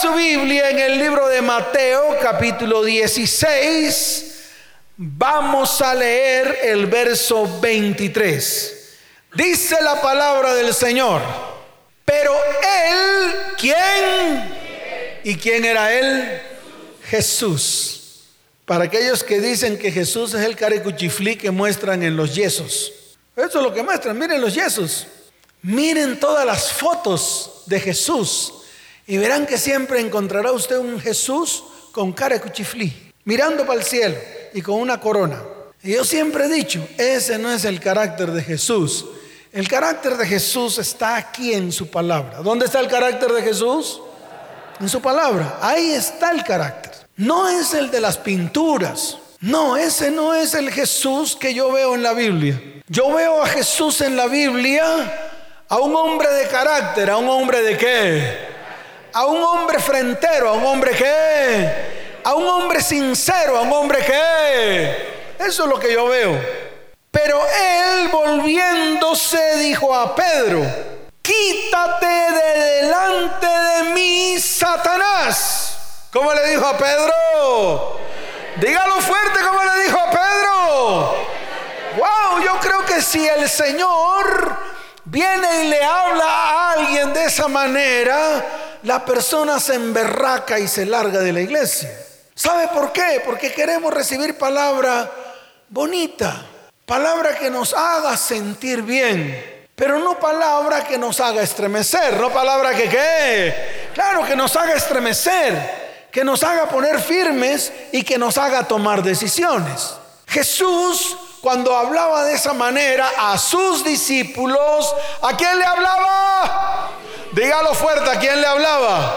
su Biblia en el libro de Mateo capítulo 16, vamos a leer el verso 23. Dice la palabra del Señor, pero él, ¿quién? ¿Y quién era él? Jesús. Para aquellos que dicen que Jesús es el carecuchiflí que muestran en los yesos. Eso es lo que muestran, miren los yesos. Miren todas las fotos de Jesús y verán que siempre encontrará usted un Jesús con cara de cuchiflí, mirando para el cielo y con una corona. Y yo siempre he dicho, ese no es el carácter de Jesús. El carácter de Jesús está aquí en su palabra. ¿Dónde está el carácter de Jesús? En su palabra. Ahí está el carácter. No es el de las pinturas. No, ese no es el Jesús que yo veo en la Biblia. Yo veo a Jesús en la Biblia, a un hombre de carácter, a un hombre de qué? A un hombre frentero, a un hombre que, a un hombre sincero, a un hombre que, eso es lo que yo veo. Pero él volviéndose dijo a Pedro, quítate de delante de mí, Satanás. ¿Cómo le dijo a Pedro? Dígalo fuerte como le dijo a Pedro. Wow, yo creo que si el Señor viene y le habla a alguien de esa manera, la persona se emberraca y se larga de la iglesia. ¿Sabe por qué? Porque queremos recibir palabra bonita, palabra que nos haga sentir bien, pero no palabra que nos haga estremecer, no palabra que qué, claro que nos haga estremecer, que nos haga poner firmes y que nos haga tomar decisiones. Jesús cuando hablaba de esa manera a sus discípulos, ¿a quién le hablaba? Dígalo fuerte, ¿a quién le hablaba?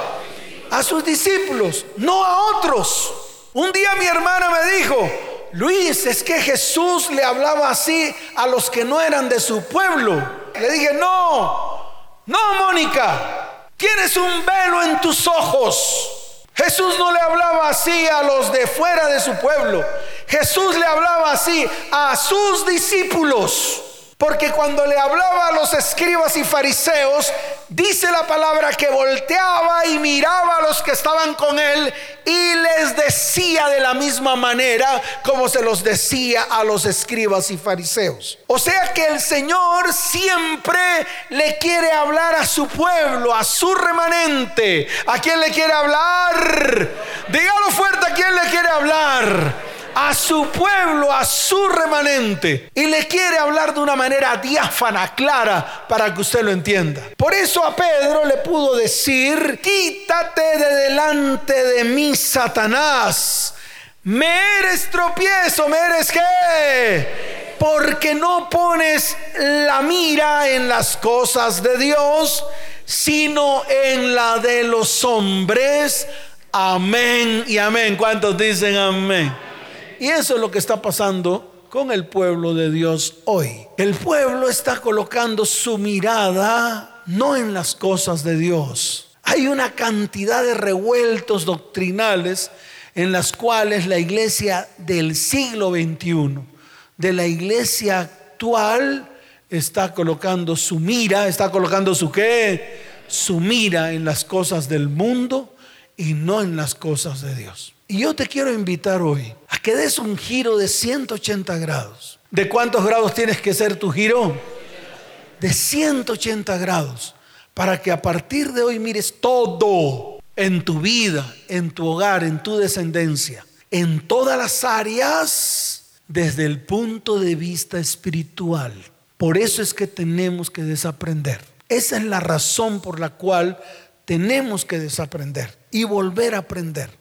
A sus discípulos, no a otros. Un día mi hermana me dijo, Luis, es que Jesús le hablaba así a los que no eran de su pueblo. Le dije, no, no, Mónica, tienes un velo en tus ojos. Jesús no le hablaba así a los de fuera de su pueblo. Jesús le hablaba así a sus discípulos. Porque cuando le hablaba a los escribas y fariseos, dice la palabra que volteaba y miraba a los que estaban con él y les decía de la misma manera como se los decía a los escribas y fariseos. O sea que el Señor siempre le quiere hablar a su pueblo, a su remanente. ¿A quién le quiere hablar? Dígalo fuerte, ¿a quién le quiere hablar? A su pueblo, a su remanente. Y le quiere hablar de una manera diáfana, clara, para que usted lo entienda. Por eso a Pedro le pudo decir, quítate de delante de mí, Satanás. Me eres tropiezo, me eres qué? Porque no pones la mira en las cosas de Dios, sino en la de los hombres. Amén y amén. ¿Cuántos dicen amén? Y eso es lo que está pasando con el pueblo de Dios hoy. El pueblo está colocando su mirada no en las cosas de Dios. Hay una cantidad de revueltos doctrinales en las cuales la iglesia del siglo XXI, de la iglesia actual, está colocando su mira, está colocando su qué, su mira en las cosas del mundo y no en las cosas de Dios. Y yo te quiero invitar hoy a que des un giro de 180 grados. ¿De cuántos grados tienes que ser tu giro? De 180 grados. Para que a partir de hoy mires todo en tu vida, en tu hogar, en tu descendencia, en todas las áreas desde el punto de vista espiritual. Por eso es que tenemos que desaprender. Esa es la razón por la cual tenemos que desaprender y volver a aprender.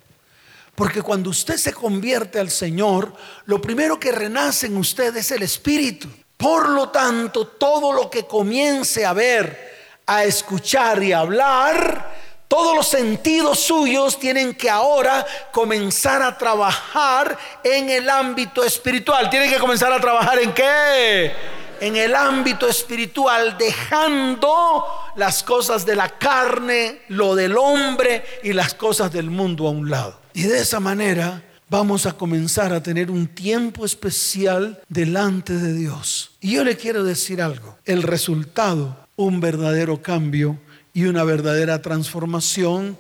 Porque cuando usted se convierte al Señor, lo primero que renace en usted es el Espíritu. Por lo tanto, todo lo que comience a ver, a escuchar y a hablar, todos los sentidos suyos tienen que ahora comenzar a trabajar en el ámbito espiritual. Tienen que comenzar a trabajar en qué? En el ámbito espiritual, dejando las cosas de la carne, lo del hombre y las cosas del mundo a un lado. Y de esa manera vamos a comenzar a tener un tiempo especial delante de Dios. Y yo le quiero decir algo, el resultado, un verdadero cambio y una verdadera transformación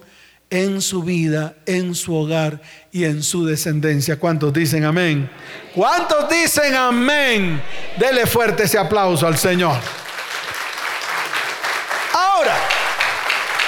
en su vida, en su hogar y en su descendencia. ¿Cuántos dicen amén? ¿Cuántos dicen amén? Dele fuerte ese aplauso al Señor. Ahora,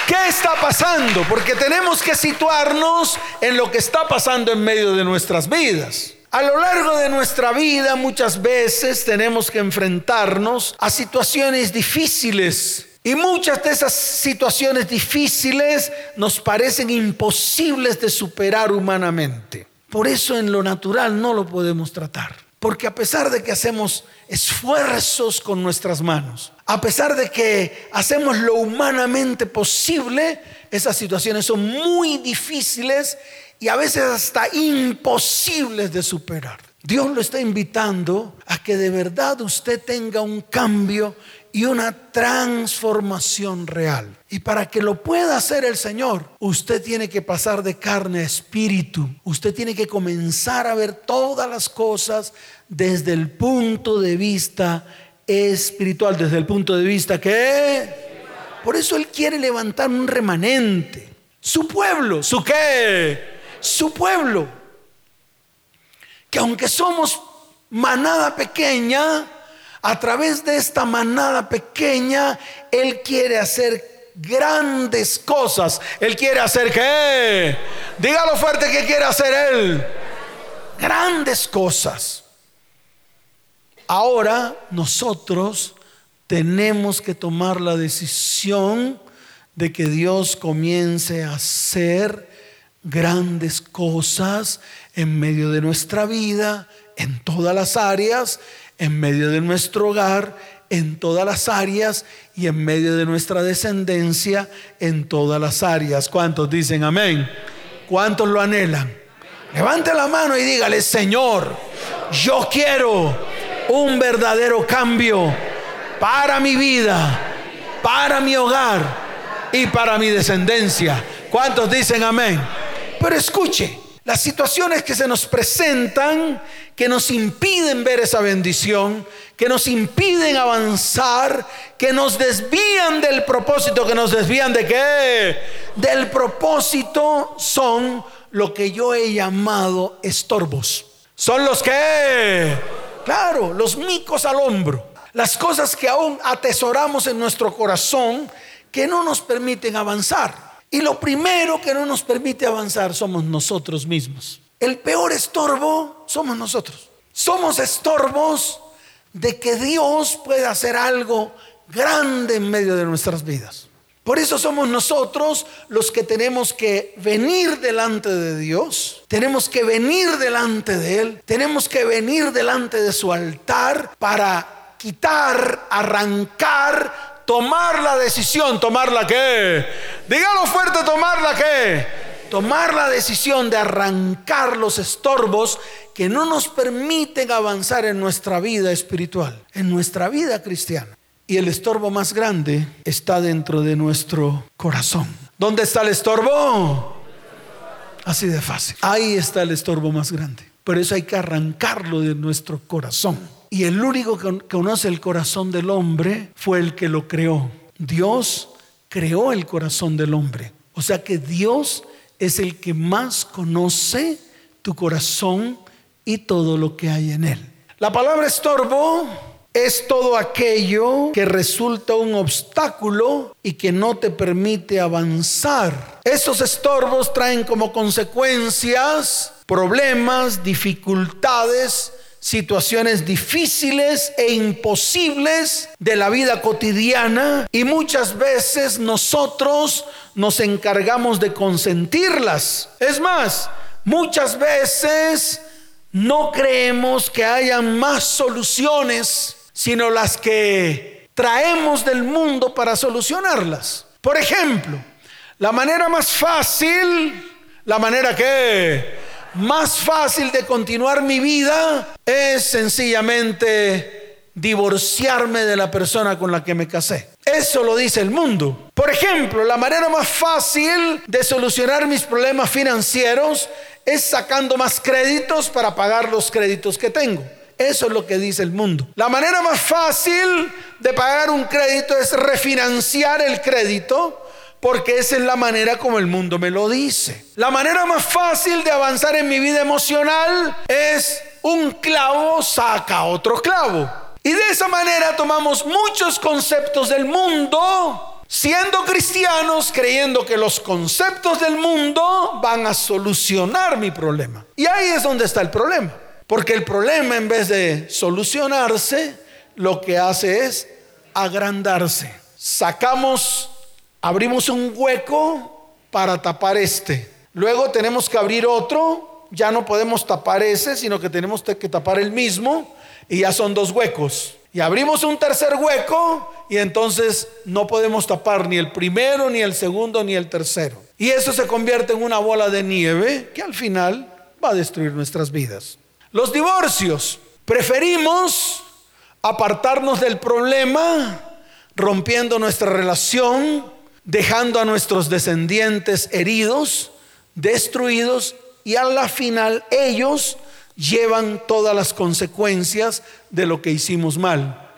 ¿qué está pasando? Porque tenemos que situarnos en lo que está pasando en medio de nuestras vidas. A lo largo de nuestra vida muchas veces tenemos que enfrentarnos a situaciones difíciles y muchas de esas situaciones difíciles nos parecen imposibles de superar humanamente. Por eso en lo natural no lo podemos tratar. Porque a pesar de que hacemos esfuerzos con nuestras manos, a pesar de que hacemos lo humanamente posible, esas situaciones son muy difíciles y a veces hasta imposibles de superar. Dios lo está invitando a que de verdad usted tenga un cambio y una transformación real. Y para que lo pueda hacer el Señor, usted tiene que pasar de carne a espíritu. Usted tiene que comenzar a ver todas las cosas desde el punto de vista espiritual, desde el punto de vista que... Por eso Él quiere levantar un remanente. Su pueblo, ¿su qué? Su pueblo. Que aunque somos manada pequeña, a través de esta manada pequeña, Él quiere hacer grandes cosas. Él quiere hacer qué? Dígalo fuerte que quiere hacer Él. Grandes cosas. Ahora nosotros tenemos que tomar la decisión de que Dios comience a hacer grandes cosas en medio de nuestra vida, en todas las áreas, en medio de nuestro hogar, en todas las áreas y en medio de nuestra descendencia, en todas las áreas. ¿Cuántos dicen amén? ¿Cuántos lo anhelan? Levante la mano y dígale, Señor, yo quiero un verdadero cambio para mi vida, para mi hogar y para mi descendencia. ¿Cuántos dicen amén? Pero escuche, las situaciones que se nos presentan, que nos impiden ver esa bendición, que nos impiden avanzar, que nos desvían del propósito, que nos desvían de qué? Del propósito son lo que yo he llamado estorbos. Son los que, claro, los micos al hombro. Las cosas que aún atesoramos en nuestro corazón que no nos permiten avanzar. Y lo primero que no nos permite avanzar somos nosotros mismos. El peor estorbo somos nosotros. Somos estorbos de que Dios pueda hacer algo grande en medio de nuestras vidas. Por eso somos nosotros los que tenemos que venir delante de Dios, tenemos que venir delante de Él, tenemos que venir delante de su altar para quitar, arrancar tomar la decisión, tomar la que, dígalo fuerte, tomar la que, tomar la decisión de arrancar los estorbos que no nos permiten avanzar en nuestra vida espiritual, en nuestra vida cristiana. Y el estorbo más grande está dentro de nuestro corazón. ¿Dónde está el estorbo? Así de fácil. Ahí está el estorbo más grande. Por eso hay que arrancarlo de nuestro corazón. Y el único que conoce el corazón del hombre fue el que lo creó. Dios creó el corazón del hombre. O sea que Dios es el que más conoce tu corazón y todo lo que hay en él. La palabra estorbo es todo aquello que resulta un obstáculo y que no te permite avanzar. Esos estorbos traen como consecuencias problemas, dificultades, situaciones difíciles e imposibles de la vida cotidiana y muchas veces nosotros nos encargamos de consentirlas. Es más, muchas veces no creemos que haya más soluciones, sino las que traemos del mundo para solucionarlas. Por ejemplo, la manera más fácil, la manera que más fácil de continuar mi vida es sencillamente divorciarme de la persona con la que me casé. Eso lo dice el mundo. Por ejemplo, la manera más fácil de solucionar mis problemas financieros es sacando más créditos para pagar los créditos que tengo. Eso es lo que dice el mundo. La manera más fácil de pagar un crédito es refinanciar el crédito porque esa es la manera como el mundo me lo dice. La manera más fácil de avanzar en mi vida emocional es un clavo saca otro clavo. Y de esa manera tomamos muchos conceptos del mundo, siendo cristianos, creyendo que los conceptos del mundo van a solucionar mi problema. Y ahí es donde está el problema. Porque el problema en vez de solucionarse, lo que hace es agrandarse. Sacamos, abrimos un hueco para tapar este. Luego tenemos que abrir otro, ya no podemos tapar ese, sino que tenemos que tapar el mismo y ya son dos huecos. Y abrimos un tercer hueco y entonces no podemos tapar ni el primero, ni el segundo, ni el tercero. Y eso se convierte en una bola de nieve que al final va a destruir nuestras vidas. Los divorcios. Preferimos apartarnos del problema, rompiendo nuestra relación, dejando a nuestros descendientes heridos, destruidos y a la final ellos llevan todas las consecuencias de lo que hicimos mal.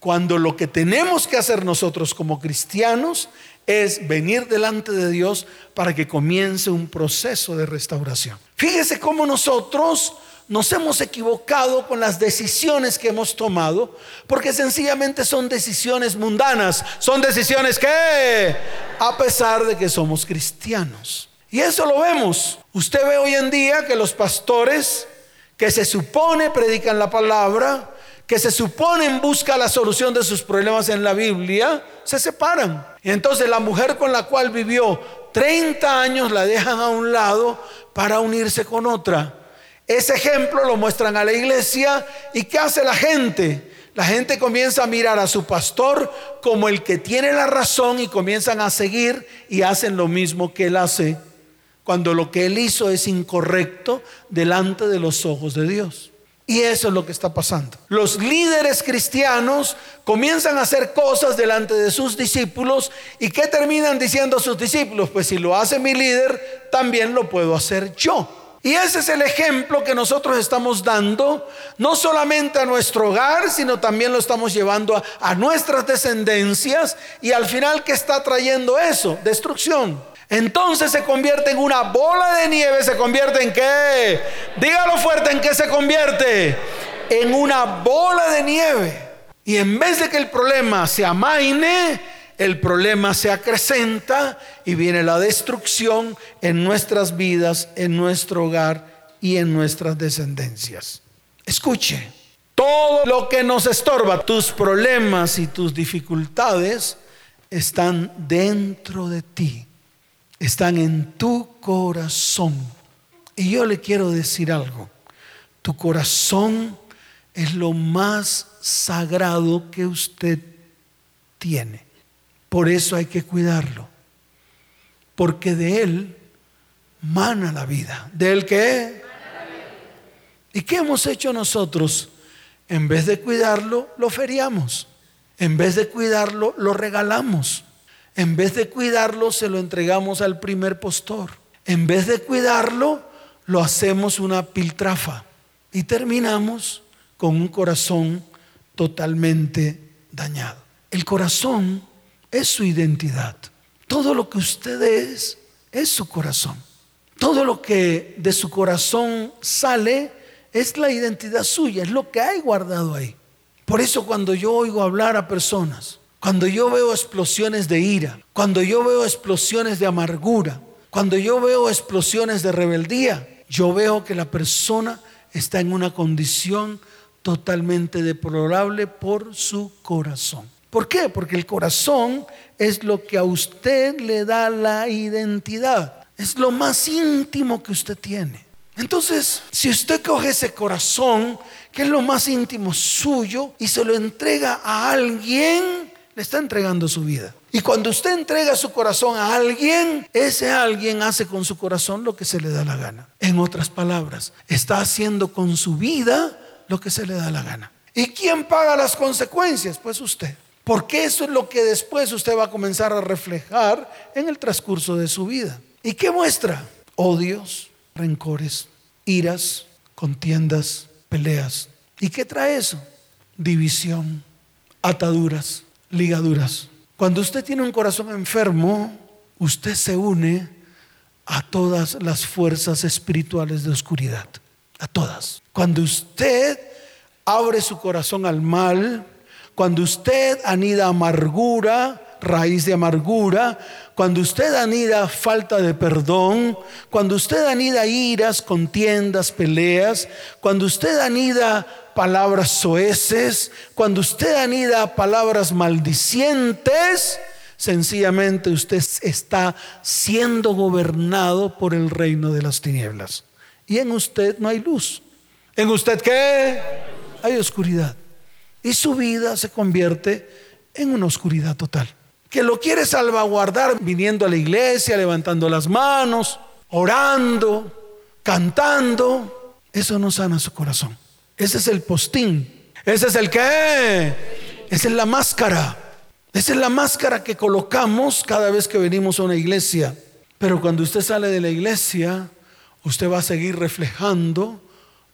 Cuando lo que tenemos que hacer nosotros como cristianos es venir delante de Dios para que comience un proceso de restauración. Fíjese cómo nosotros nos hemos equivocado con las decisiones que hemos tomado, porque sencillamente son decisiones mundanas, son decisiones que, a pesar de que somos cristianos. Y eso lo vemos. Usted ve hoy en día que los pastores que se supone predican la palabra, que se suponen busca la solución de sus problemas en la Biblia, se separan. Y entonces la mujer con la cual vivió 30 años la dejan a un lado para unirse con otra. Ese ejemplo lo muestran a la iglesia y ¿qué hace la gente? La gente comienza a mirar a su pastor como el que tiene la razón y comienzan a seguir y hacen lo mismo que él hace cuando lo que él hizo es incorrecto delante de los ojos de Dios. Y eso es lo que está pasando. Los líderes cristianos comienzan a hacer cosas delante de sus discípulos y ¿qué terminan diciendo sus discípulos? Pues si lo hace mi líder, también lo puedo hacer yo. Y ese es el ejemplo que nosotros estamos dando, no solamente a nuestro hogar, sino también lo estamos llevando a, nuestras descendencias. Y al final, ¿qué está trayendo eso? Destrucción. Entonces se convierte en una bola de nieve, se convierte en qué? Dígalo fuerte, ¿en qué se convierte? En una bola de nieve. Y en vez de que el problema se amaine, el problema se acrecenta y viene la destrucción en nuestras vidas, en nuestro hogar y en nuestras descendencias. Escuche, todo lo que nos estorba, tus problemas y tus dificultades, están dentro de ti, están en tu corazón. Y yo le quiero decir algo, tu corazón es lo más sagrado que usted tiene. Por eso hay que cuidarlo. Porque de Él mana la vida. ¿De Él qué? ¿Y qué hemos hecho nosotros? En vez de cuidarlo, lo feriamos. En vez de cuidarlo, lo regalamos. En vez de cuidarlo, se lo entregamos al primer postor. En vez de cuidarlo, lo hacemos una piltrafa. Y terminamos con un corazón totalmente dañado. El corazón es su identidad. Todo lo que usted es es su corazón. Todo lo que de su corazón sale es la identidad suya, es lo que hay guardado ahí. Por eso cuando yo oigo hablar a personas, cuando yo veo explosiones de ira, cuando yo veo explosiones de amargura, cuando yo veo explosiones de rebeldía, yo veo que la persona está en una condición totalmente deplorable por su corazón. ¿Por qué? Porque el corazón es lo que a usted le da la identidad. Es lo más íntimo que usted tiene. Entonces, si usted coge ese corazón, que es lo más íntimo suyo, y se lo entrega a alguien, le está entregando su vida. Y cuando usted entrega su corazón a alguien, ese alguien hace con su corazón lo que se le da la gana. En otras palabras, está haciendo con su vida lo que se le da la gana. ¿Y quién paga las consecuencias? Pues usted. Porque eso es lo que después usted va a comenzar a reflejar en el transcurso de su vida. ¿Y qué muestra? Odios, rencores, iras, contiendas, peleas. ¿Y qué trae eso? División, ataduras, ligaduras. Cuando usted tiene un corazón enfermo, usted se une a todas las fuerzas espirituales de oscuridad, a todas. Cuando usted abre su corazón al mal, cuando usted anida amargura, raíz de amargura, cuando usted anida falta de perdón, cuando usted anida iras, contiendas, peleas, cuando usted anida palabras soeces, cuando usted anida palabras maldicientes, sencillamente usted está siendo gobernado por el reino de las tinieblas. Y en usted no hay luz. ¿En usted qué? Hay oscuridad. Y su vida se convierte en una oscuridad total. Que lo quiere salvaguardar viniendo a la iglesia, levantando las manos, orando, cantando. Eso no sana su corazón. Ese es el postín. Ese es el qué. Esa es la máscara. Esa es la máscara que colocamos cada vez que venimos a una iglesia. Pero cuando usted sale de la iglesia, usted va a seguir reflejando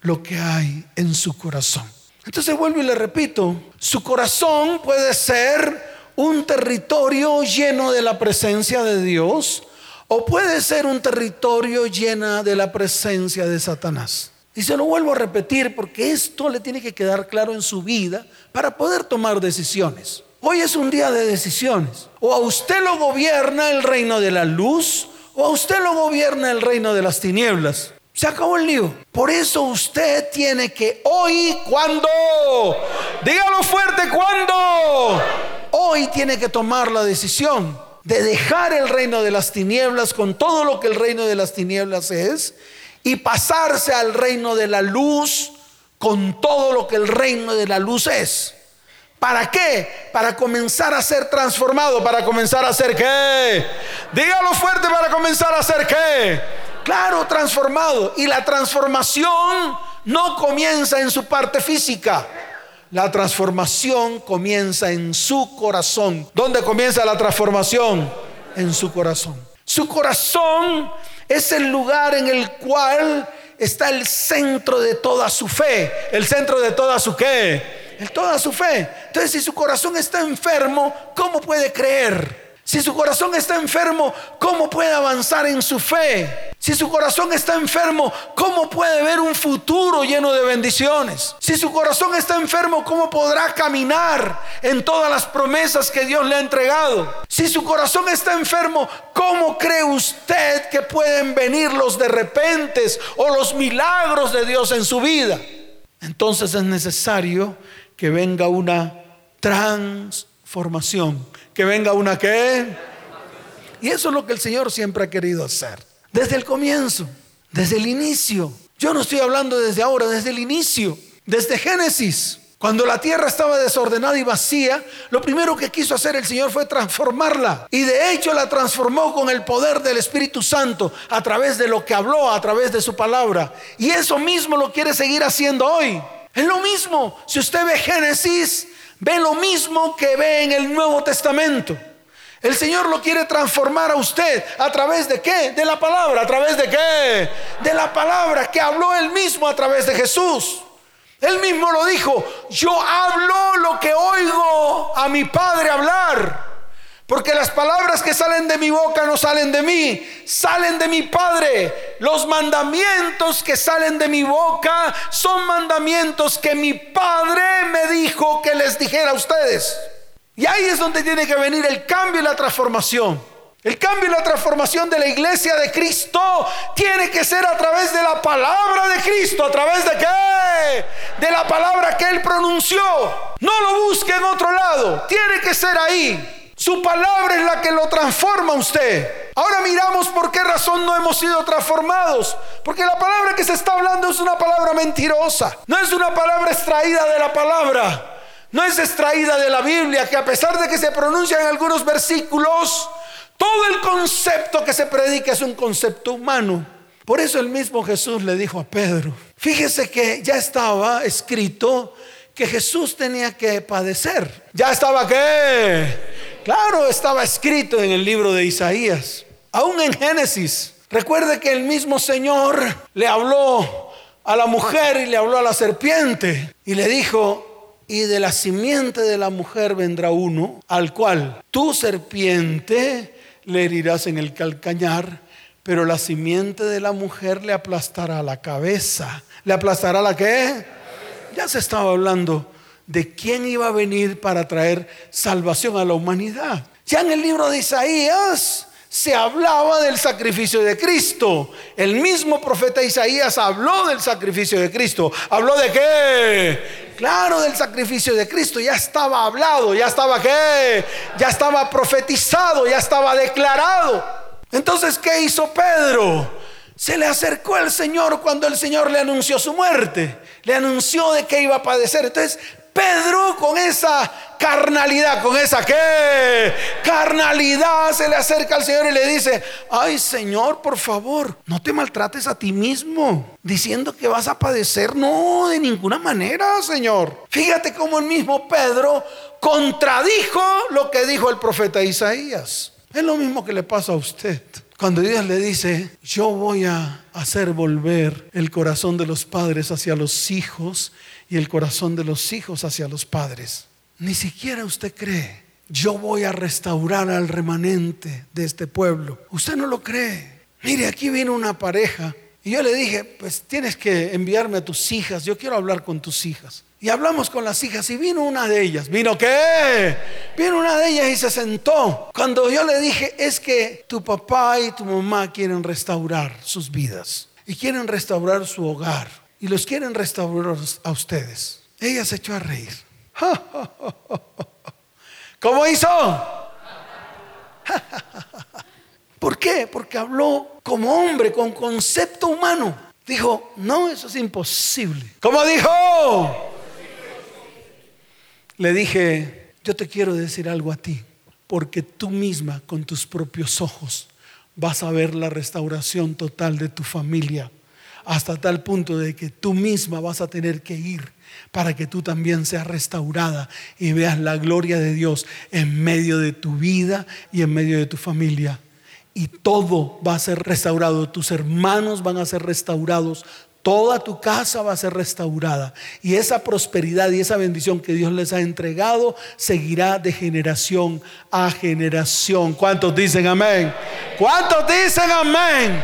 lo que hay en su corazón. Entonces vuelvo y le repito, su corazón puede ser un territorio lleno de la presencia de Dios o puede ser un territorio lleno de la presencia de Satanás. Y se lo vuelvo a repetir porque esto le tiene que quedar claro en su vida para poder tomar decisiones. Hoy es un día de decisiones. O a usted lo gobierna el reino de la luz o a usted lo gobierna el reino de las tinieblas. Se acabó el lío. Por eso usted tiene que hoy, ¿cuándo? Dígalo fuerte, ¿cuándo? Hoy tiene que tomar la decisión de dejar el reino de las tinieblas con todo lo que el reino de las tinieblas es y pasarse al reino de la luz con todo lo que el reino de la luz es. ¿Para qué? Para comenzar a ser transformado. ¿Para comenzar a ser qué? Dígalo fuerte para comenzar a ser qué. Claro, transformado. Y la transformación no comienza en su parte física. La transformación comienza en su corazón. ¿Dónde comienza la transformación? En su corazón. Su corazón es el lugar en el cual está el centro de toda su fe. El centro de toda su qué? en toda su fe. Entonces, si su corazón está enfermo, ¿cómo puede creer? Si su corazón está enfermo, ¿cómo puede avanzar en su fe? Si su corazón está enfermo, ¿cómo puede ver un futuro lleno de bendiciones? Si su corazón está enfermo, ¿cómo podrá caminar en todas las promesas que Dios le ha entregado? Si su corazón está enfermo, ¿cómo cree usted que pueden venir los de repentes o los milagros de Dios en su vida? Entonces es necesario que venga una transformación, que venga una qué. Y eso es lo que el Señor siempre ha querido hacer. Desde el comienzo, desde el inicio. Yo no estoy hablando desde ahora, desde el inicio, desde Génesis. Cuando la tierra estaba desordenada y vacía, lo primero que quiso hacer el Señor fue transformarla. Y de hecho la transformó con el poder del Espíritu Santo a través de lo que habló, a través de su palabra. Y eso mismo lo quiere seguir haciendo hoy. Es lo mismo. Si usted ve Génesis, ve lo mismo que ve en el Nuevo Testamento. El Señor lo quiere transformar a usted a través de qué? De la palabra. ¿A través de qué? De la palabra que habló él mismo a través de Jesús. Él mismo lo dijo, yo hablo lo que oigo a mi Padre hablar. Porque las palabras que salen de mi boca no salen de mí, salen de mi Padre. Los mandamientos que salen de mi boca son mandamientos que mi Padre me dijo que les dijera a ustedes. Y ahí es donde tiene que venir el cambio y la transformación. El cambio y la transformación de la iglesia de Cristo tiene que ser a través de la palabra de Cristo. ¿A través de qué? De la palabra que Él pronunció. No lo busque en otro lado. Tiene que ser ahí. Su palabra es la que lo transforma a usted. Ahora miramos por qué razón no hemos sido transformados. Porque la palabra que se está hablando es una palabra mentirosa. No es una palabra extraída de la palabra. No es extraída de la Biblia, que a pesar de que se pronuncia en algunos versículos, todo el concepto que se predica es un concepto humano. Por eso el mismo Jesús le dijo a Pedro, fíjese que ya estaba escrito que Jesús tenía que padecer. Ya estaba qué? Claro, estaba escrito en el libro de Isaías, aún en Génesis. Recuerde que el mismo Señor le habló a la mujer y le habló a la serpiente y le dijo, y de la simiente de la mujer vendrá uno al cual tu serpiente le herirás en el calcañar, pero la simiente de la mujer le aplastará la cabeza. ¿Le aplastará la qué? Ya se estaba hablando de quién iba a venir para traer salvación a la humanidad. Ya en el libro de Isaías se hablaba del sacrificio de Cristo. El mismo profeta Isaías habló del sacrificio de Cristo. ¿Habló de qué? Claro, del sacrificio de Cristo. Ya estaba hablado, ya estaba qué? Ya estaba profetizado, ya estaba declarado. Entonces, ¿qué hizo Pedro? Se le acercó al Señor cuando el Señor le anunció su muerte. Le anunció de que iba a padecer. Entonces, Pedro con esa carnalidad, con esa que carnalidad se le acerca al Señor y le dice, ay Señor, por favor, no te maltrates a ti mismo, diciendo que vas a padecer. No, de ninguna manera, Señor. Fíjate cómo el mismo Pedro contradijo lo que dijo el profeta Isaías. Es lo mismo que le pasa a usted. Cuando Dios le dice, yo voy a hacer volver el corazón de los padres hacia los hijos y el corazón de los hijos hacia los padres. Ni siquiera usted cree, yo voy a restaurar al remanente de este pueblo. Usted no lo cree. Mire, aquí vino una pareja y yo le dije, pues tienes que enviarme a tus hijas, yo quiero hablar con tus hijas. Y hablamos con las hijas y vino una de ellas. ¿Vino qué? Vino una de ellas y se sentó. Cuando yo le dije, es que tu papá y tu mamá quieren restaurar sus vidas y quieren restaurar su hogar y los quieren restaurar a ustedes. Ella se echó a reír. ¿Cómo hizo? ¿Por qué? Porque habló como hombre, con concepto humano. Dijo, no, eso es imposible. ¿Cómo dijo? Le dije, yo te quiero decir algo a ti, porque tú misma con tus propios ojos vas a ver la restauración total de tu familia hasta tal punto de que tú misma vas a tener que ir para que tú también seas restaurada y veas la gloria de Dios en medio de tu vida y en medio de tu familia. Y todo va a ser restaurado, tus hermanos van a ser restaurados, toda tu casa va a ser restaurada. Y esa prosperidad y esa bendición que Dios les ha entregado seguirá de generación a generación. ¿Cuántos dicen amén? ¿Cuántos dicen amén?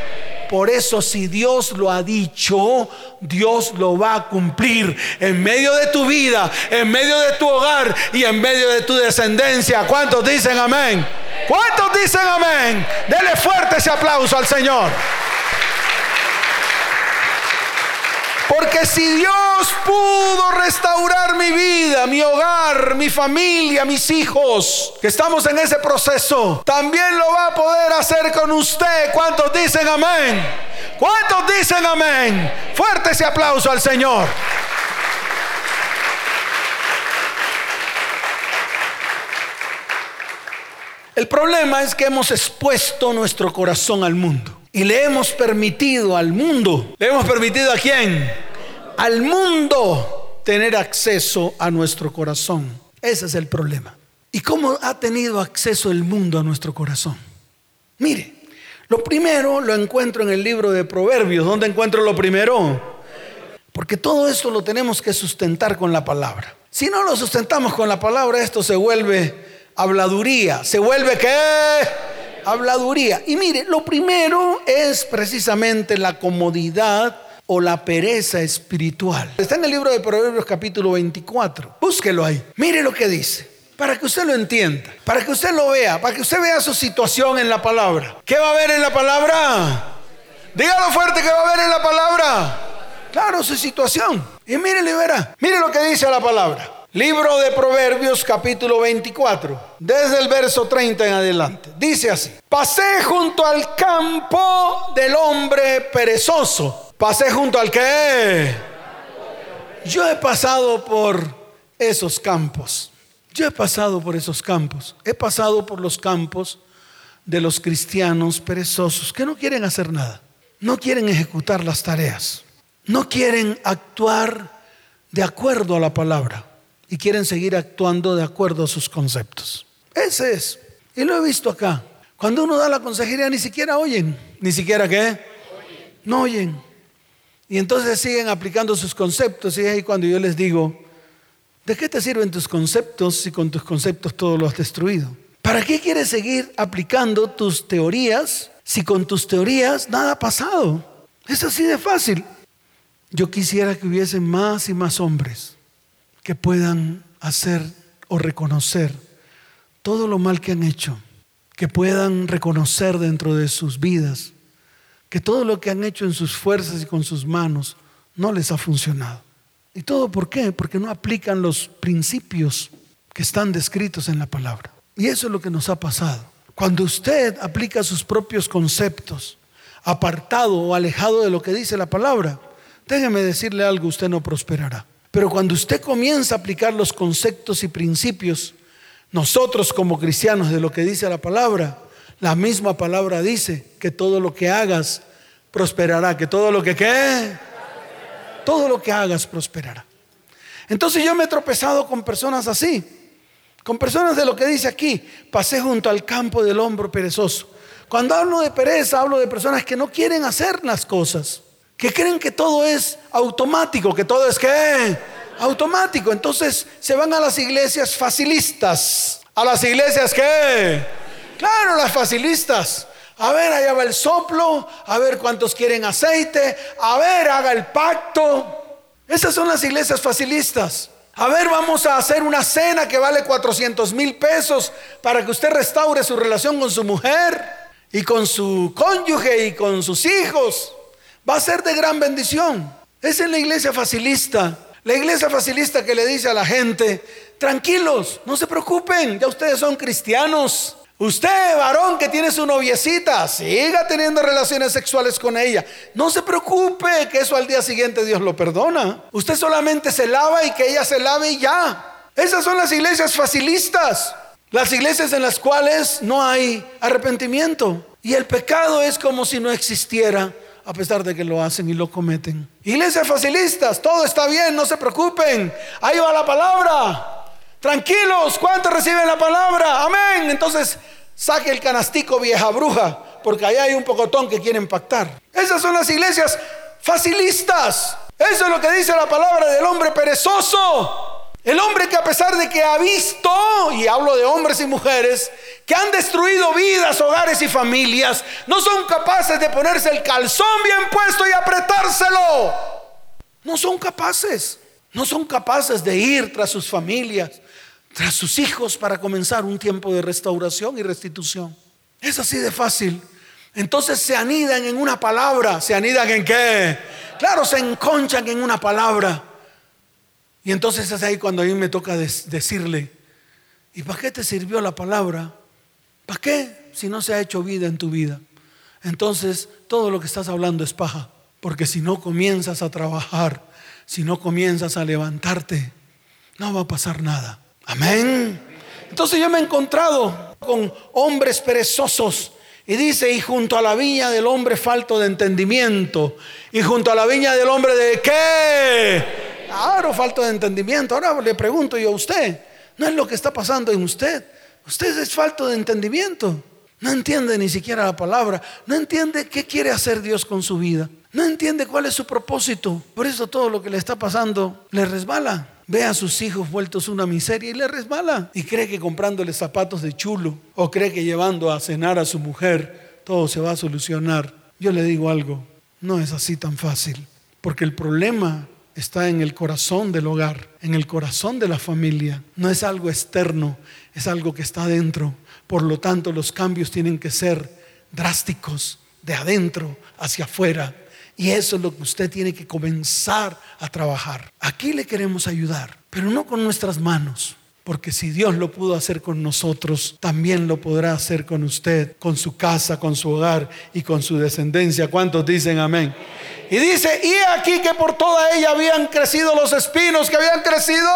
Por eso si Dios lo ha dicho, Dios lo va a cumplir en medio de tu vida, en medio de tu hogar y en medio de tu descendencia. ¿Cuántos dicen amén? ¿Cuántos dicen amén? Dele fuerte ese aplauso al Señor. Porque si Dios pudo restaurar mi vida, mi hogar, mi familia, mis hijos, que estamos en ese proceso, también lo va a poder hacer con usted. ¿Cuántos dicen amén? ¿Cuántos dicen amén? Fuerte ese aplauso al Señor. El problema es que hemos expuesto nuestro corazón al mundo. Y le hemos permitido al mundo, le hemos permitido a quién? Al mundo tener acceso a nuestro corazón. Ese es el problema. ¿Y cómo ha tenido acceso el mundo a nuestro corazón? Mire, lo primero lo encuentro en el libro de Proverbios. ¿Dónde encuentro lo primero? Porque todo esto lo tenemos que sustentar con la palabra. Si no lo sustentamos con la palabra, esto se vuelve habladuría. ¿Se vuelve qué? Habladuría. Y mire, lo primero es precisamente la comodidad o la pereza espiritual. Está en el libro de Proverbios capítulo 24. Búsquelo ahí. Mire lo que dice. Para que usted lo entienda, para que usted lo vea, para que usted vea su situación en la palabra. ¿Qué va a ver en la palabra? Dígalo fuerte que va a ver en la palabra. Claro, su situación. Y mire, verá. Mire lo que dice la palabra. Libro de Proverbios capítulo 24, desde el verso 30 en adelante. Dice así, pasé junto al campo del hombre perezoso. Pasé junto al que... Yo he pasado por esos campos. Yo he pasado por esos campos. He pasado por los campos de los cristianos perezosos que no quieren hacer nada. No quieren ejecutar las tareas. No quieren actuar de acuerdo a la palabra y quieren seguir actuando de acuerdo a sus conceptos. Ese es. Y lo he visto acá. Cuando uno da la consejería ni siquiera oyen. Ni siquiera qué? No oyen. Y entonces siguen aplicando sus conceptos. Y es ahí cuando yo les digo, ¿de qué te sirven tus conceptos si con tus conceptos todo lo has destruido? ¿Para qué quieres seguir aplicando tus teorías si con tus teorías nada ha pasado? Es así de fácil. Yo quisiera que hubiesen más y más hombres que puedan hacer o reconocer todo lo mal que han hecho, que puedan reconocer dentro de sus vidas que todo lo que han hecho en sus fuerzas y con sus manos no les ha funcionado. ¿Y todo por qué? Porque no aplican los principios que están descritos en la palabra. Y eso es lo que nos ha pasado. Cuando usted aplica sus propios conceptos, apartado o alejado de lo que dice la palabra, déjeme decirle algo, usted no prosperará. Pero cuando usted comienza a aplicar los conceptos y principios, nosotros como cristianos de lo que dice la palabra, la misma palabra dice que todo lo que hagas prosperará, que todo lo que qué, todo lo que hagas prosperará. Entonces yo me he tropezado con personas así, con personas de lo que dice aquí, pasé junto al campo del hombro perezoso. Cuando hablo de pereza, hablo de personas que no quieren hacer las cosas, que creen que todo es automático, que todo es qué, automático. Entonces se van a las iglesias facilistas, a las iglesias que Claro, las facilistas. A ver, allá va el soplo, a ver cuántos quieren aceite, a ver, haga el pacto. Esas son las iglesias facilistas. A ver, vamos a hacer una cena que vale 400 mil pesos para que usted restaure su relación con su mujer y con su cónyuge y con sus hijos. Va a ser de gran bendición. Esa es la iglesia facilista. La iglesia facilista que le dice a la gente, tranquilos, no se preocupen, ya ustedes son cristianos. Usted, varón que tiene su noviecita, siga teniendo relaciones sexuales con ella. No se preocupe que eso al día siguiente Dios lo perdona. Usted solamente se lava y que ella se lave y ya. Esas son las iglesias facilistas. Las iglesias en las cuales no hay arrepentimiento. Y el pecado es como si no existiera a pesar de que lo hacen y lo cometen. Iglesias facilistas, todo está bien, no se preocupen. Ahí va la palabra. Tranquilos, ¿cuántos reciben la palabra? Amén. Entonces, saque el canastico vieja bruja, porque allá hay un pocotón que quieren pactar. Esas son las iglesias facilistas. Eso es lo que dice la palabra del hombre perezoso. El hombre que a pesar de que ha visto, y hablo de hombres y mujeres, que han destruido vidas, hogares y familias, no son capaces de ponerse el calzón bien puesto y apretárselo. No son capaces. No son capaces de ir tras sus familias, tras sus hijos para comenzar un tiempo de restauración y restitución. Es así de fácil. Entonces se anidan en una palabra. ¿Se anidan en qué? Claro, se enconchan en una palabra. Y entonces es ahí cuando a mí me toca decirle, ¿y para qué te sirvió la palabra? ¿Para qué si no se ha hecho vida en tu vida? Entonces todo lo que estás hablando es paja. Porque si no comienzas a trabajar, si no comienzas a levantarte, no va a pasar nada. Amén. Entonces yo me he encontrado con hombres perezosos. Y dice, y junto a la viña del hombre falto de entendimiento. Y junto a la viña del hombre de qué? Claro, falto de entendimiento. Ahora le pregunto yo a usted, ¿no es lo que está pasando en usted? Usted es falto de entendimiento. No entiende ni siquiera la palabra. No entiende qué quiere hacer Dios con su vida. No entiende cuál es su propósito. Por eso todo lo que le está pasando le resbala ve a sus hijos vueltos una miseria y le resbala. Y cree que comprándole zapatos de chulo o cree que llevando a cenar a su mujer todo se va a solucionar. Yo le digo algo, no es así tan fácil, porque el problema está en el corazón del hogar, en el corazón de la familia. No es algo externo, es algo que está adentro. Por lo tanto, los cambios tienen que ser drásticos, de adentro hacia afuera. Y eso es lo que usted tiene que comenzar a trabajar. Aquí le queremos ayudar, pero no con nuestras manos. Porque si Dios lo pudo hacer con nosotros, también lo podrá hacer con usted, con su casa, con su hogar y con su descendencia. ¿Cuántos dicen amén? Y dice, y aquí que por toda ella habían crecido los espinos, que habían crecido.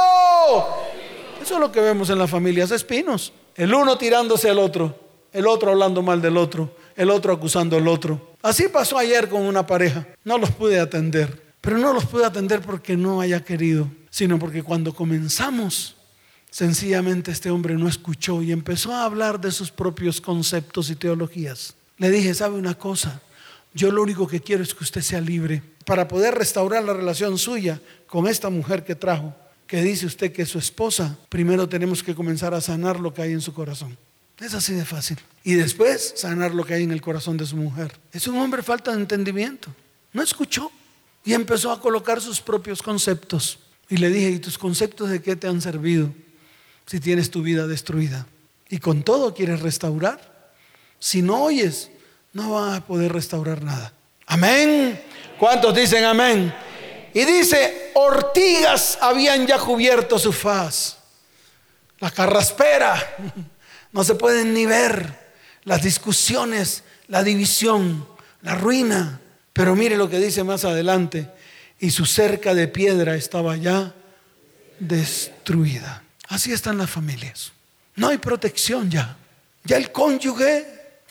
Eso es lo que vemos en las familias, espinos. El uno tirándose al otro, el otro hablando mal del otro, el otro acusando al otro. Así pasó ayer con una pareja. No los pude atender. Pero no los pude atender porque no haya querido, sino porque cuando comenzamos, sencillamente este hombre no escuchó y empezó a hablar de sus propios conceptos y teologías. Le dije, ¿sabe una cosa? Yo lo único que quiero es que usted sea libre para poder restaurar la relación suya con esta mujer que trajo, que dice usted que es su esposa. Primero tenemos que comenzar a sanar lo que hay en su corazón. Es así de fácil. Y después sanar lo que hay en el corazón de su mujer. Es un hombre falta de entendimiento. No escuchó y empezó a colocar sus propios conceptos. Y le dije, ¿y tus conceptos de qué te han servido si tienes tu vida destruida? Y con todo quieres restaurar. Si no oyes, no vas a poder restaurar nada. Amén. ¿Cuántos dicen amén? Y dice, ortigas habían ya cubierto su faz. La carraspera. No se pueden ni ver. Las discusiones, la división, la ruina. Pero mire lo que dice más adelante. Y su cerca de piedra estaba ya destruida. Así están las familias. No hay protección ya. Ya el cónyuge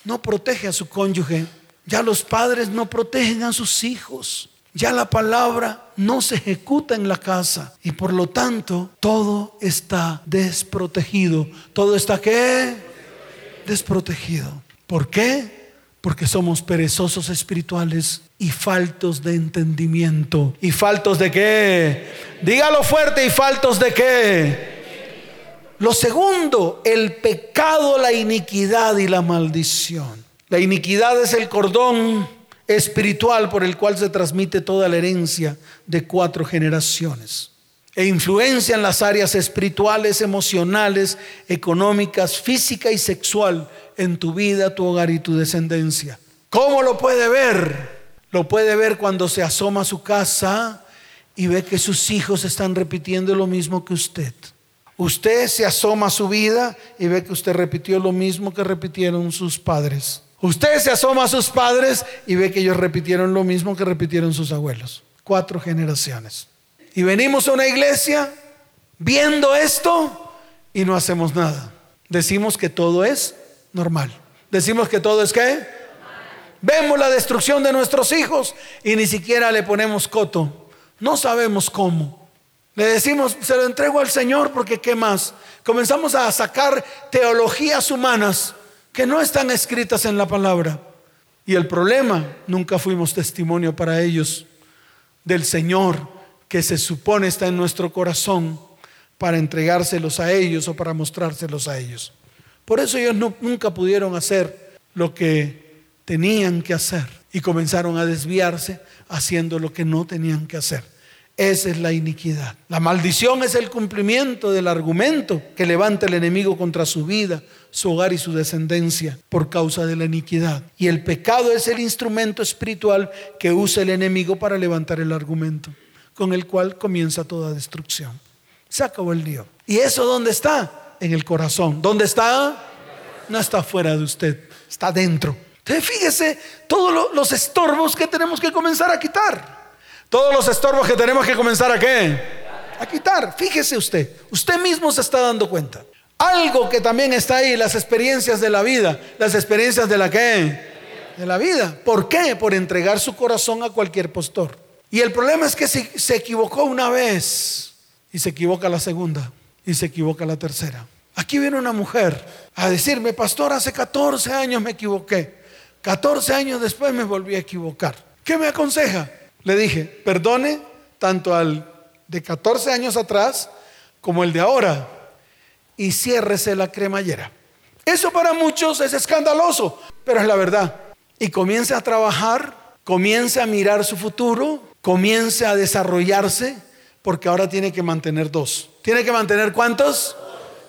no protege a su cónyuge. Ya los padres no protegen a sus hijos. Ya la palabra no se ejecuta en la casa y por lo tanto todo está desprotegido. ¿Todo está qué? Desprotegido. ¿Por qué? Porque somos perezosos espirituales y faltos de entendimiento. ¿Y faltos de qué? Dígalo fuerte, ¿y faltos de qué? Lo segundo, el pecado, la iniquidad y la maldición. La iniquidad es el cordón espiritual por el cual se transmite toda la herencia de cuatro generaciones e influencia en las áreas espirituales, emocionales, económicas, física y sexual en tu vida, tu hogar y tu descendencia. ¿Cómo lo puede ver? Lo puede ver cuando se asoma a su casa y ve que sus hijos están repitiendo lo mismo que usted. Usted se asoma a su vida y ve que usted repitió lo mismo que repitieron sus padres. Usted se asoma a sus padres y ve que ellos repitieron lo mismo que repitieron sus abuelos. Cuatro generaciones. Y venimos a una iglesia viendo esto y no hacemos nada. Decimos que todo es normal. Decimos que todo es qué. Vemos la destrucción de nuestros hijos y ni siquiera le ponemos coto. No sabemos cómo. Le decimos, se lo entrego al Señor porque ¿qué más? Comenzamos a sacar teologías humanas que no están escritas en la palabra. Y el problema, nunca fuimos testimonio para ellos del Señor que se supone está en nuestro corazón para entregárselos a ellos o para mostrárselos a ellos. Por eso ellos nunca pudieron hacer lo que tenían que hacer y comenzaron a desviarse haciendo lo que no tenían que hacer. Esa es la iniquidad. La maldición es el cumplimiento del argumento que levanta el enemigo contra su vida, su hogar y su descendencia por causa de la iniquidad. Y el pecado es el instrumento espiritual que usa el enemigo para levantar el argumento, con el cual comienza toda destrucción. Se acabó el lío. ¿Y eso dónde está? En el corazón. ¿Dónde está? No está fuera de usted, está dentro. Entonces fíjese todos los estorbos que tenemos que comenzar a quitar. Todos los estorbos que tenemos que comenzar a qué? A quitar. Fíjese usted, usted mismo se está dando cuenta. Algo que también está ahí, las experiencias de la vida, las experiencias de la qué? De la vida. ¿Por qué? Por entregar su corazón a cualquier postor. Y el problema es que se equivocó una vez y se equivoca la segunda y se equivoca la tercera. Aquí viene una mujer a decirme, pastor, hace 14 años me equivoqué. 14 años después me volví a equivocar. ¿Qué me aconseja? Le dije, perdone tanto al de 14 años atrás como el de ahora y ciérrese la cremallera. Eso para muchos es escandaloso, pero es la verdad. Y comience a trabajar, comience a mirar su futuro, comience a desarrollarse, porque ahora tiene que mantener dos. ¿Tiene que mantener cuántos?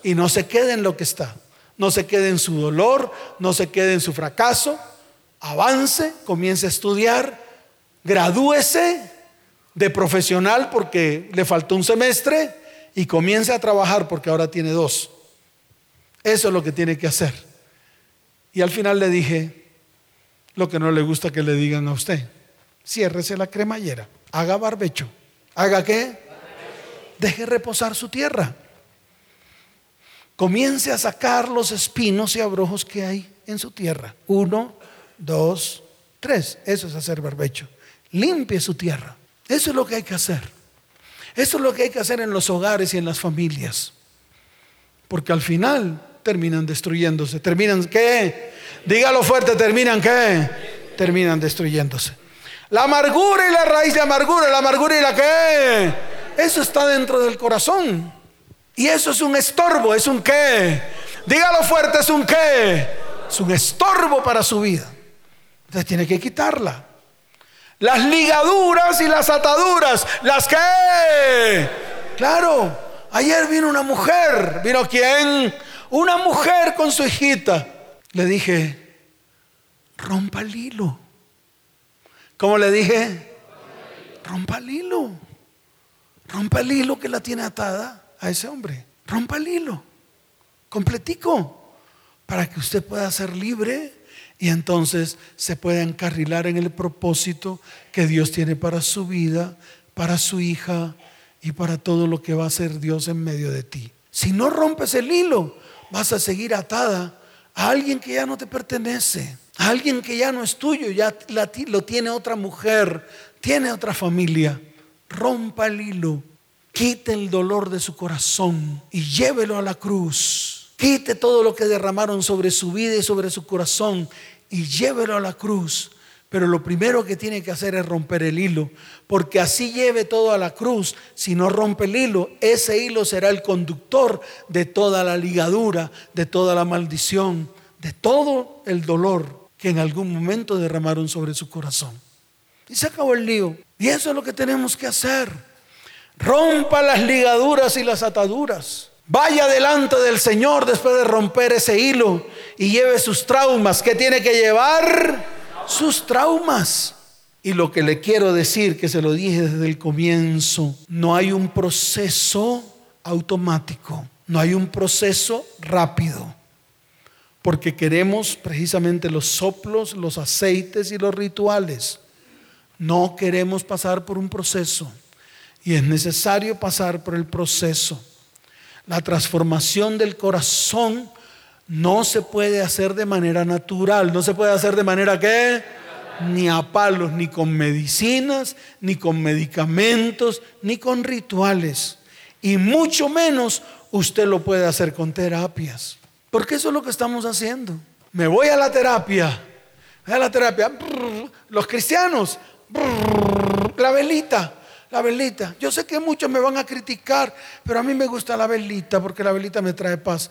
Y no se quede en lo que está. No se quede en su dolor, no se quede en su fracaso. Avance, comience a estudiar, gradúese de profesional porque le faltó un semestre y comience a trabajar porque ahora tiene dos. Eso es lo que tiene que hacer. Y al final le dije lo que no le gusta que le digan a usted. Ciérrese la cremallera, haga barbecho. ¿Haga qué? Deje reposar su tierra. Comience a sacar los espinos y abrojos que hay en su tierra. Uno, dos, tres. Eso es hacer barbecho limpie su tierra. Eso es lo que hay que hacer. Eso es lo que hay que hacer en los hogares y en las familias. Porque al final terminan destruyéndose. ¿Terminan qué? Dígalo fuerte, ¿terminan qué? Terminan destruyéndose. La amargura y la raíz de amargura, la amargura y la qué. Eso está dentro del corazón. Y eso es un estorbo, es un qué. Dígalo fuerte, es un qué? Es un estorbo para su vida. Entonces tiene que quitarla. Las ligaduras y las ataduras, las que... Claro, ayer vino una mujer, vino quién? Una mujer con su hijita. Le dije, rompa el hilo. ¿Cómo le dije? Rompa el hilo. Rompa el hilo que la tiene atada a ese hombre. Rompa el hilo. Completico. Para que usted pueda ser libre y entonces se pueda encarrilar en el propósito que Dios tiene para su vida, para su hija y para todo lo que va a hacer Dios en medio de ti. Si no rompes el hilo, vas a seguir atada a alguien que ya no te pertenece, a alguien que ya no es tuyo, ya lo tiene otra mujer, tiene otra familia. Rompa el hilo, quite el dolor de su corazón y llévelo a la cruz. Quite todo lo que derramaron sobre su vida y sobre su corazón y llévelo a la cruz. Pero lo primero que tiene que hacer es romper el hilo, porque así lleve todo a la cruz. Si no rompe el hilo, ese hilo será el conductor de toda la ligadura, de toda la maldición, de todo el dolor que en algún momento derramaron sobre su corazón. Y se acabó el lío. Y eso es lo que tenemos que hacer. Rompa las ligaduras y las ataduras. Vaya delante del Señor después de romper ese hilo y lleve sus traumas. ¿Qué tiene que llevar? sus traumas. Y lo que le quiero decir, que se lo dije desde el comienzo, no hay un proceso automático, no hay un proceso rápido, porque queremos precisamente los soplos, los aceites y los rituales. No queremos pasar por un proceso y es necesario pasar por el proceso. La transformación del corazón no se puede hacer de manera natural, no se puede hacer de manera que ni a palos, ni con medicinas, ni con medicamentos, ni con rituales. Y mucho menos usted lo puede hacer con terapias. Porque eso es lo que estamos haciendo. Me voy a la terapia. A la terapia. Los cristianos. La velita. La velita. Yo sé que muchos me van a criticar, pero a mí me gusta la velita porque la velita me trae paz.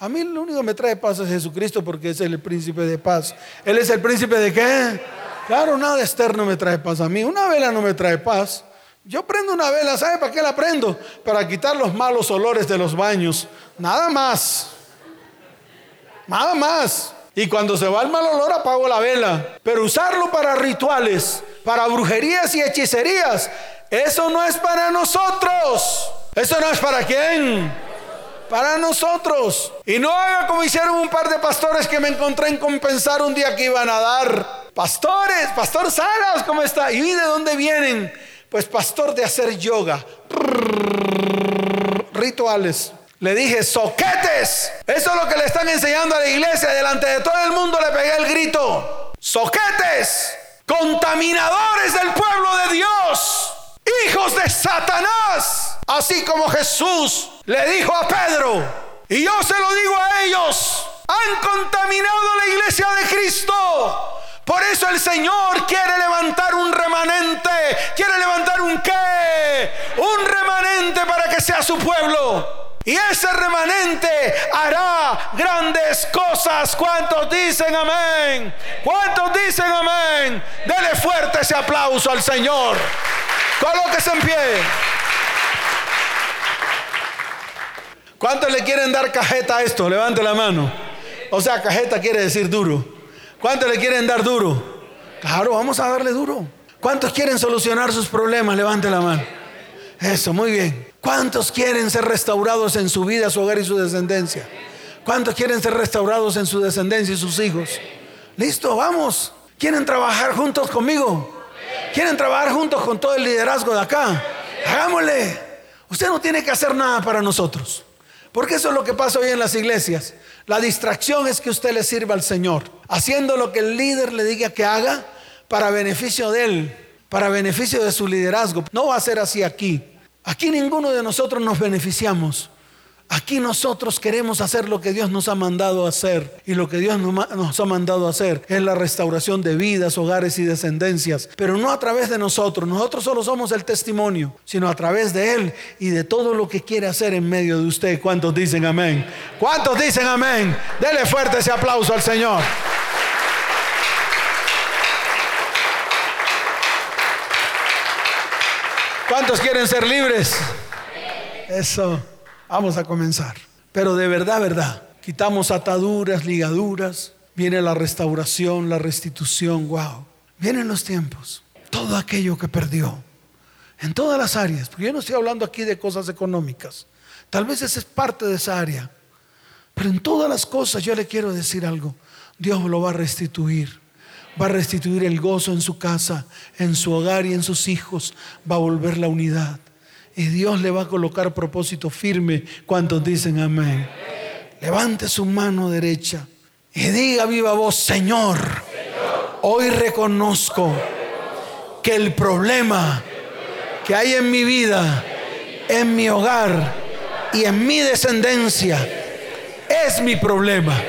A mí lo único que me trae paz es Jesucristo porque es el príncipe de paz. ¿Él es el príncipe de qué? Claro, nada externo me trae paz a mí. Una vela no me trae paz. Yo prendo una vela, ¿sabe para qué la prendo? Para quitar los malos olores de los baños. Nada más. Nada más. Y cuando se va el mal olor apago la vela. Pero usarlo para rituales, para brujerías y hechicerías, eso no es para nosotros. Eso no es para quién para nosotros. Y no haga como hicieron un par de pastores que me encontré en compensar un día que iban a dar. Pastores, pastor Salas, ¿cómo está? ¿Y de dónde vienen? Pues pastor de hacer yoga. Rituales. Le dije, soquetes. Eso es lo que le están enseñando a la iglesia. Delante de todo el mundo le pegué el grito. Soquetes. Contaminadores del pueblo de Dios. Hijos de Satanás. Así como Jesús le dijo a Pedro, y yo se lo digo a ellos, han contaminado la iglesia de Cristo. Por eso el Señor quiere levantar un remanente. Quiere levantar un qué? Un remanente para que sea su pueblo. Y ese remanente hará grandes cosas. ¿Cuántos dicen amén? ¿Cuántos dicen amén? Dele fuerte ese aplauso al Señor. Colóquese en pie. ¿Cuántos le quieren dar cajeta a esto? Levante la mano. O sea, cajeta quiere decir duro. ¿Cuántos le quieren dar duro? Claro, vamos a darle duro. ¿Cuántos quieren solucionar sus problemas? Levante la mano. Eso, muy bien. ¿Cuántos quieren ser restaurados en su vida, su hogar y su descendencia? ¿Cuántos quieren ser restaurados en su descendencia y sus hijos? Listo, vamos. ¿Quieren trabajar juntos conmigo? ¿Quieren trabajar juntos con todo el liderazgo de acá? Hagámosle. Usted no tiene que hacer nada para nosotros. Porque eso es lo que pasa hoy en las iglesias. La distracción es que usted le sirva al Señor, haciendo lo que el líder le diga que haga para beneficio de él, para beneficio de su liderazgo. No va a ser así aquí. Aquí ninguno de nosotros nos beneficiamos. Aquí nosotros queremos hacer lo que Dios nos ha mandado hacer. Y lo que Dios nos ha mandado hacer es la restauración de vidas, hogares y descendencias. Pero no a través de nosotros. Nosotros solo somos el testimonio, sino a través de Él y de todo lo que quiere hacer en medio de usted. ¿Cuántos dicen amén? ¿Cuántos dicen amén? Dele fuerte ese aplauso al Señor. ¿Cuántos quieren ser libres? Eso. Vamos a comenzar. Pero de verdad, verdad, quitamos ataduras, ligaduras, viene la restauración, la restitución, wow. Vienen los tiempos, todo aquello que perdió, en todas las áreas, porque yo no estoy hablando aquí de cosas económicas, tal vez esa es parte de esa área, pero en todas las cosas yo le quiero decir algo, Dios lo va a restituir. Va a restituir el gozo en su casa, en su hogar y en sus hijos. Va a volver la unidad. Y Dios le va a colocar propósito firme. ¿Cuántos dicen amén? Levante su mano derecha y diga viva voz, Señor, hoy reconozco que el problema que hay en mi vida, en mi hogar y en mi descendencia es mi problema.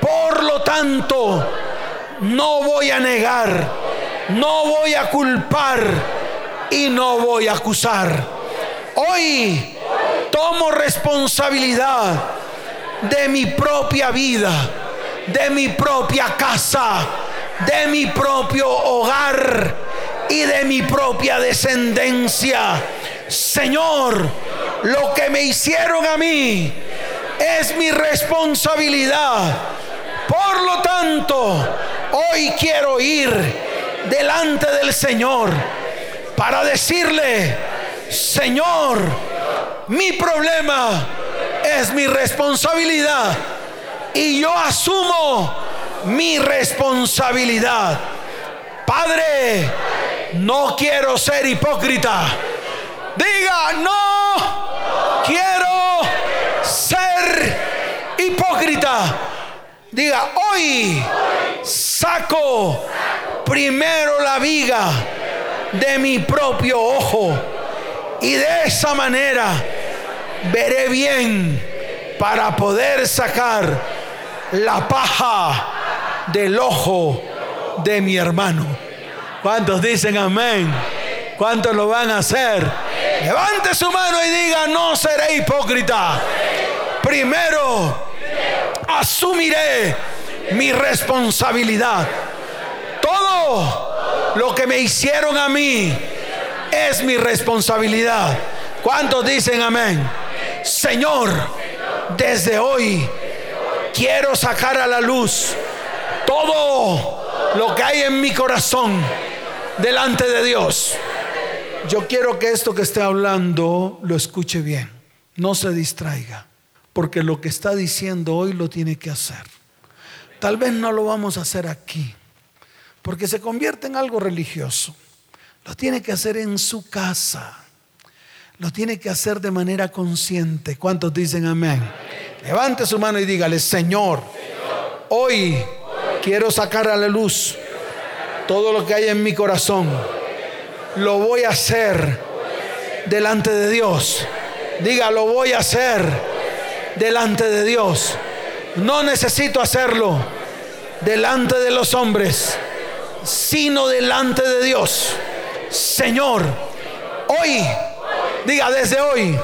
Por lo tanto, no voy a negar, no voy a culpar y no voy a acusar Hoy tomo responsabilidad de mi propia vida, de mi propia casa, de mi propio hogar y de mi propia descendencia. Señor, lo que me hicieron a mí es mi responsabilidad. Por lo tanto, hoy quiero ir delante del Señor para decirle, Señor, mi problema es mi responsabilidad y yo asumo mi responsabilidad. Padre, no quiero ser hipócrita. Diga, no quiero ser hipócrita. Diga, hoy saco primero la viga de mi propio ojo y de esa manera veré bien para poder sacar la paja del ojo de mi hermano. ¿Cuántos dicen amén? ¿Cuántos lo van a hacer? Levante su mano y diga, no seré hipócrita. Primero, asumiré mi responsabilidad. Todo lo que me hicieron a mí es mi responsabilidad. ¿Cuántos dicen amén? Señor, desde hoy quiero sacar a la luz todo lo que hay en mi corazón delante de Dios. Yo quiero que esto que esté hablando lo escuche bien. No se distraiga, porque lo que está diciendo hoy lo tiene que hacer. Tal vez no lo vamos a hacer aquí, porque se convierte en algo religioso. Lo tiene que hacer en su casa. Lo tiene que hacer de manera consciente. ¿Cuántos dicen amén? Levante su mano y dígale, Señor, hoy quiero sacar a la luz todo lo que hay en mi corazón. Lo voy a hacer delante de Dios. Diga, lo voy a hacer delante de Dios. No necesito hacerlo delante de los hombres, sino delante de Dios. Señor, hoy, diga desde hoy,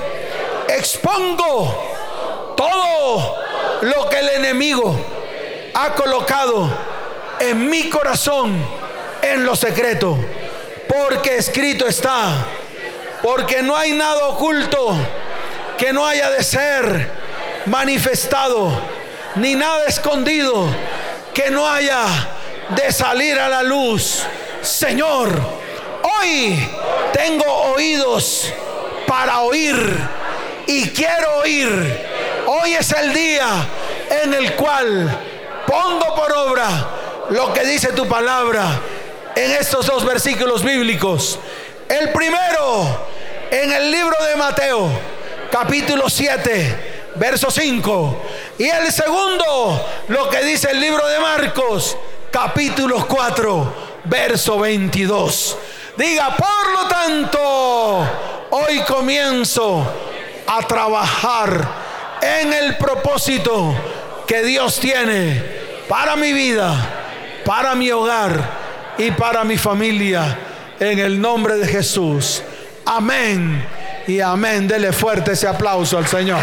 expongo todo lo que el enemigo ha colocado en mi corazón en lo secreto. Porque escrito está, porque no hay nada oculto que no haya de ser manifestado, ni nada escondido que no haya de salir a la luz. Señor, Hoy tengo oídos para oír y quiero oír. Hoy es el día en el cual pongo por obra lo que dice tu palabra en estos dos versículos bíblicos. El primero en el libro de Mateo, capítulo 7, verso 5. Y el segundo, lo que dice el libro de Marcos, capítulo 4, verso 22. Diga, por lo tanto, hoy comienzo a trabajar en el propósito que Dios tiene para mi vida, para mi hogar y para mi familia. En el nombre de Jesús. Amén y amén. Dele fuerte ese aplauso al Señor.